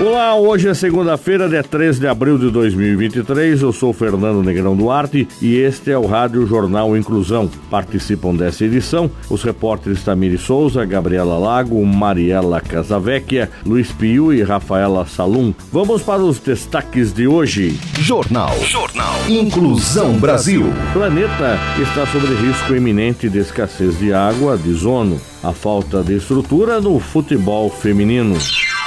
Olá, hoje é segunda-feira, dia 13 de abril de 2023. Eu sou Fernando Negrão Duarte e este é o Rádio Jornal Inclusão. Participam dessa edição os repórteres Tamiri Souza, Gabriela Lago, Mariela Casavecchia, Luiz Piu e Rafaela Salum. Vamos para os destaques de hoje. Jornal. Jornal. Inclusão Brasil. O planeta está sob risco iminente de escassez de água, de zono. A falta de estrutura no futebol feminino.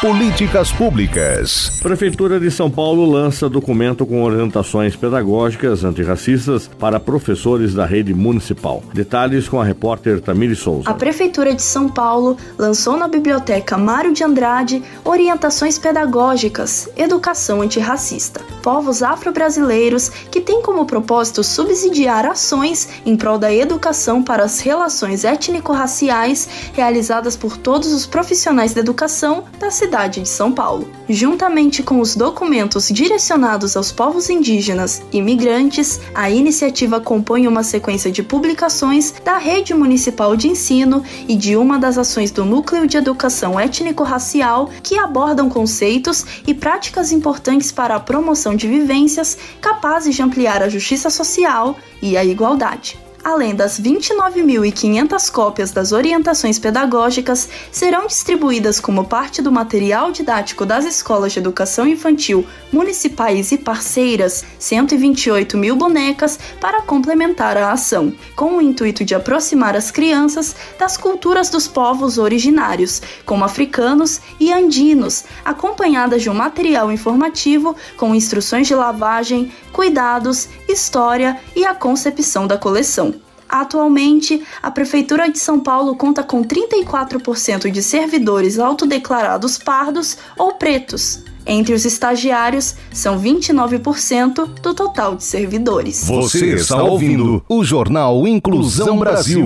Políticas Públicas. Prefeitura de São Paulo lança documento com orientações pedagógicas antirracistas para professores da rede municipal. Detalhes com a repórter Tamiri Souza. A Prefeitura de São Paulo lançou na Biblioteca Mário de Andrade orientações pedagógicas, educação antirracista. Povos afro-brasileiros que têm como propósito subsidiar ações em prol da educação para as relações étnico-raciais realizadas por todos os profissionais da educação da cidade cidade de São Paulo. Juntamente com os documentos direcionados aos povos indígenas e migrantes, a iniciativa compõe uma sequência de publicações da Rede Municipal de Ensino e de uma das ações do Núcleo de Educação Étnico-Racial que abordam conceitos e práticas importantes para a promoção de vivências capazes de ampliar a justiça social e a igualdade além das 29.500 cópias das orientações pedagógicas, serão distribuídas como parte do material didático das escolas de educação infantil municipais e parceiras 128 mil bonecas para complementar a ação, com o intuito de aproximar as crianças das culturas dos povos originários, como africanos e andinos, acompanhadas de um material informativo com instruções de lavagem, cuidados, história e a concepção da coleção. Atualmente, a Prefeitura de São Paulo conta com 34% de servidores autodeclarados pardos ou pretos. Entre os estagiários, são 29% do total de servidores. Você está ouvindo o Jornal Inclusão Brasil.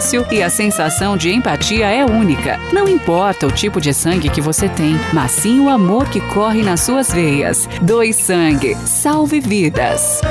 fácil e a sensação de empatia é única. Não importa o tipo de sangue que você tem, mas sim o amor que corre nas suas veias. Doe sangue, salve vidas.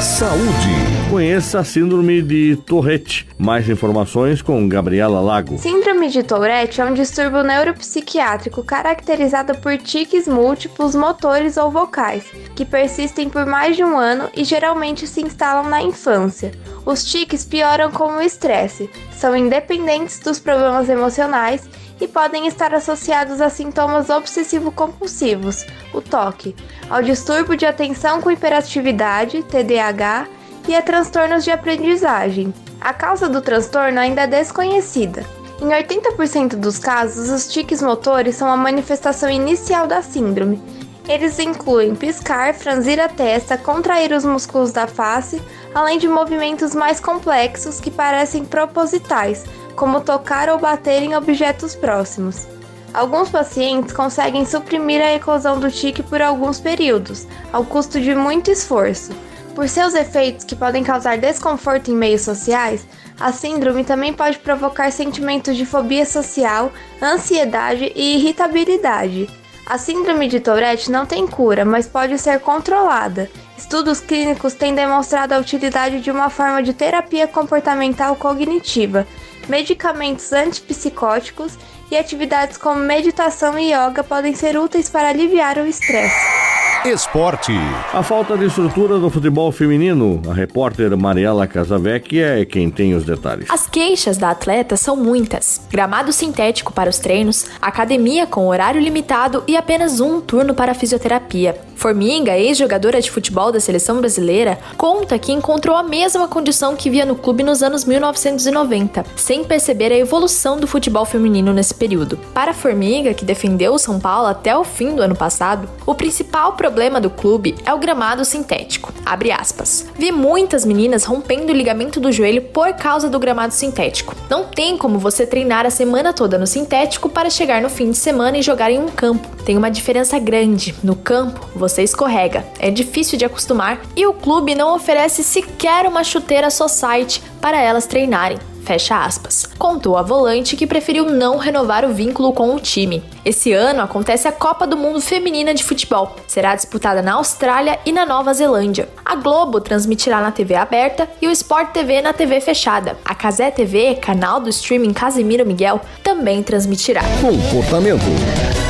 Saúde. Conheça a Síndrome de Tourette. Mais informações com Gabriela Lago. Síndrome de Tourette é um distúrbio neuropsiquiátrico caracterizado por tiques múltiplos motores ou vocais, que persistem por mais de um ano e geralmente se instalam na infância. Os tiques pioram com o estresse, são independentes dos problemas emocionais e podem estar associados a sintomas obsessivo-compulsivos, o TOC, ao distúrbio de atenção com hiperatividade, TDAH, e a transtornos de aprendizagem. A causa do transtorno ainda é desconhecida. Em 80% dos casos, os tiques motores são a manifestação inicial da síndrome. Eles incluem piscar, franzir a testa, contrair os músculos da face, além de movimentos mais complexos que parecem propositais, como tocar ou bater em objetos próximos. Alguns pacientes conseguem suprimir a eclosão do tique por alguns períodos, ao custo de muito esforço. Por seus efeitos que podem causar desconforto em meios sociais, a síndrome também pode provocar sentimentos de fobia social, ansiedade e irritabilidade. A síndrome de Tourette não tem cura, mas pode ser controlada. Estudos clínicos têm demonstrado a utilidade de uma forma de terapia comportamental cognitiva, medicamentos antipsicóticos e atividades como meditação e yoga podem ser úteis para aliviar o estresse. Esporte. A falta de estrutura do futebol feminino. A repórter Mariela Casavecchia é quem tem os detalhes. As queixas da atleta são muitas: gramado sintético para os treinos, academia com horário limitado e apenas um turno para fisioterapia. Formiga, ex-jogadora de futebol da seleção brasileira, conta que encontrou a mesma condição que via no clube nos anos 1990, sem perceber a evolução do futebol feminino nesse período. Para Formiga, que defendeu o São Paulo até o fim do ano passado, o principal problema do clube é o gramado sintético. Abre aspas. Vi muitas meninas rompendo o ligamento do joelho por causa do gramado sintético. Não tem como você treinar a semana toda no sintético para chegar no fim de semana e jogar em um campo. Tem uma diferença grande. No campo, você escorrega, é difícil de acostumar e o clube não oferece sequer uma chuteira society para elas treinarem. Fecha aspas. Contou a volante que preferiu não renovar o vínculo com o time. Esse ano acontece a Copa do Mundo Feminina de Futebol. Será disputada na Austrália e na Nova Zelândia. A Globo transmitirá na TV aberta e o Sport TV na TV fechada. A Casé TV, canal do streaming Casimiro Miguel, também transmitirá. Comportamento.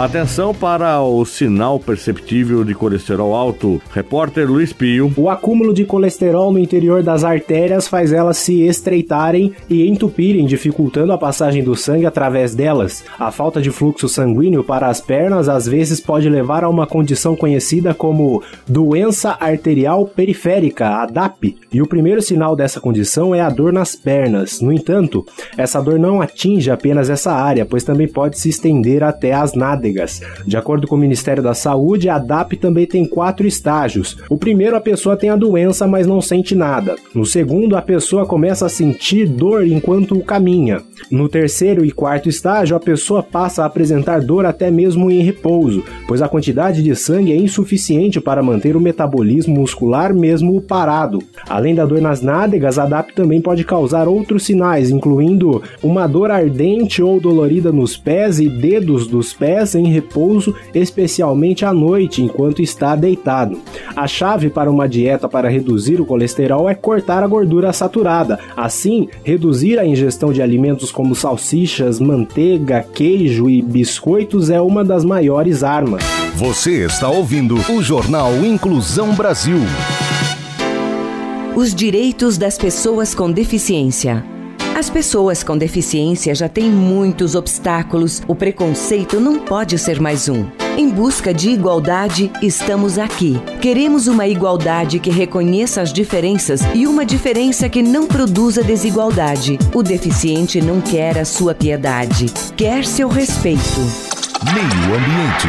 Atenção para o sinal perceptível de colesterol alto. Repórter Luiz Pio. O acúmulo de colesterol no interior das artérias faz elas se estreitarem e entupirem, dificultando a passagem do sangue através delas. A falta de fluxo sanguíneo para as pernas às vezes pode levar a uma condição conhecida como doença arterial periférica, a DAP. E o primeiro sinal dessa condição é a dor nas pernas. No entanto, essa dor não atinge apenas essa área, pois também pode se estender até as nádegas nádegas. De acordo com o Ministério da Saúde, a DAP também tem quatro estágios. O primeiro, a pessoa tem a doença, mas não sente nada. No segundo, a pessoa começa a sentir dor enquanto caminha. No terceiro e quarto estágio, a pessoa passa a apresentar dor até mesmo em repouso, pois a quantidade de sangue é insuficiente para manter o metabolismo muscular mesmo parado. Além da dor nas nádegas, a DAP também pode causar outros sinais, incluindo uma dor ardente ou dolorida nos pés e dedos dos pés em repouso, especialmente à noite, enquanto está deitado. A chave para uma dieta para reduzir o colesterol é cortar a gordura saturada, assim, reduzir a ingestão de alimentos como salsichas, manteiga, queijo e biscoitos é uma das maiores armas. Você está ouvindo o Jornal Inclusão Brasil. Os direitos das pessoas com deficiência. As pessoas com deficiência já têm muitos obstáculos, o preconceito não pode ser mais um. Em busca de igualdade, estamos aqui. Queremos uma igualdade que reconheça as diferenças e uma diferença que não produza desigualdade. O deficiente não quer a sua piedade, quer seu respeito. Meio Ambiente.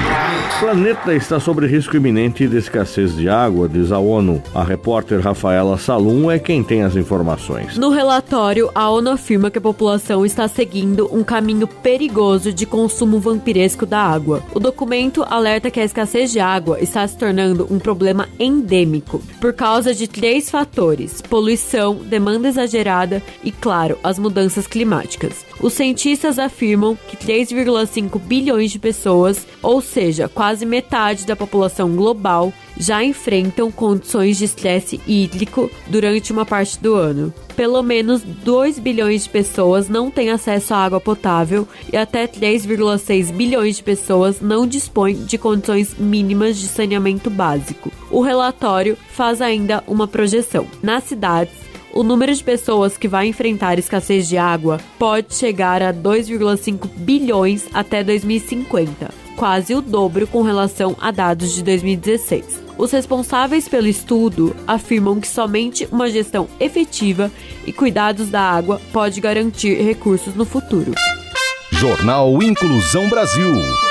O planeta está sob risco iminente de escassez de água, diz a ONU. A repórter Rafaela Salum é quem tem as informações. No relatório, a ONU afirma que a população está seguindo um caminho perigoso de consumo vampiresco da água. O documento alerta que a escassez de água está se tornando um problema endêmico por causa de três fatores: poluição, demanda exagerada e, claro, as mudanças climáticas. Os cientistas afirmam que 3,5 bilhões de pessoas, ou seja, quase metade da população global, já enfrentam condições de estresse hídrico durante uma parte do ano. Pelo menos 2 bilhões de pessoas não têm acesso à água potável e até 3,6 bilhões de pessoas não dispõem de condições mínimas de saneamento básico. O relatório faz ainda uma projeção. Nas cidades, o número de pessoas que vai enfrentar escassez de água pode chegar a 2,5 bilhões até 2050, quase o dobro com relação a dados de 2016. Os responsáveis pelo estudo afirmam que somente uma gestão efetiva e cuidados da água pode garantir recursos no futuro. Jornal Inclusão Brasil.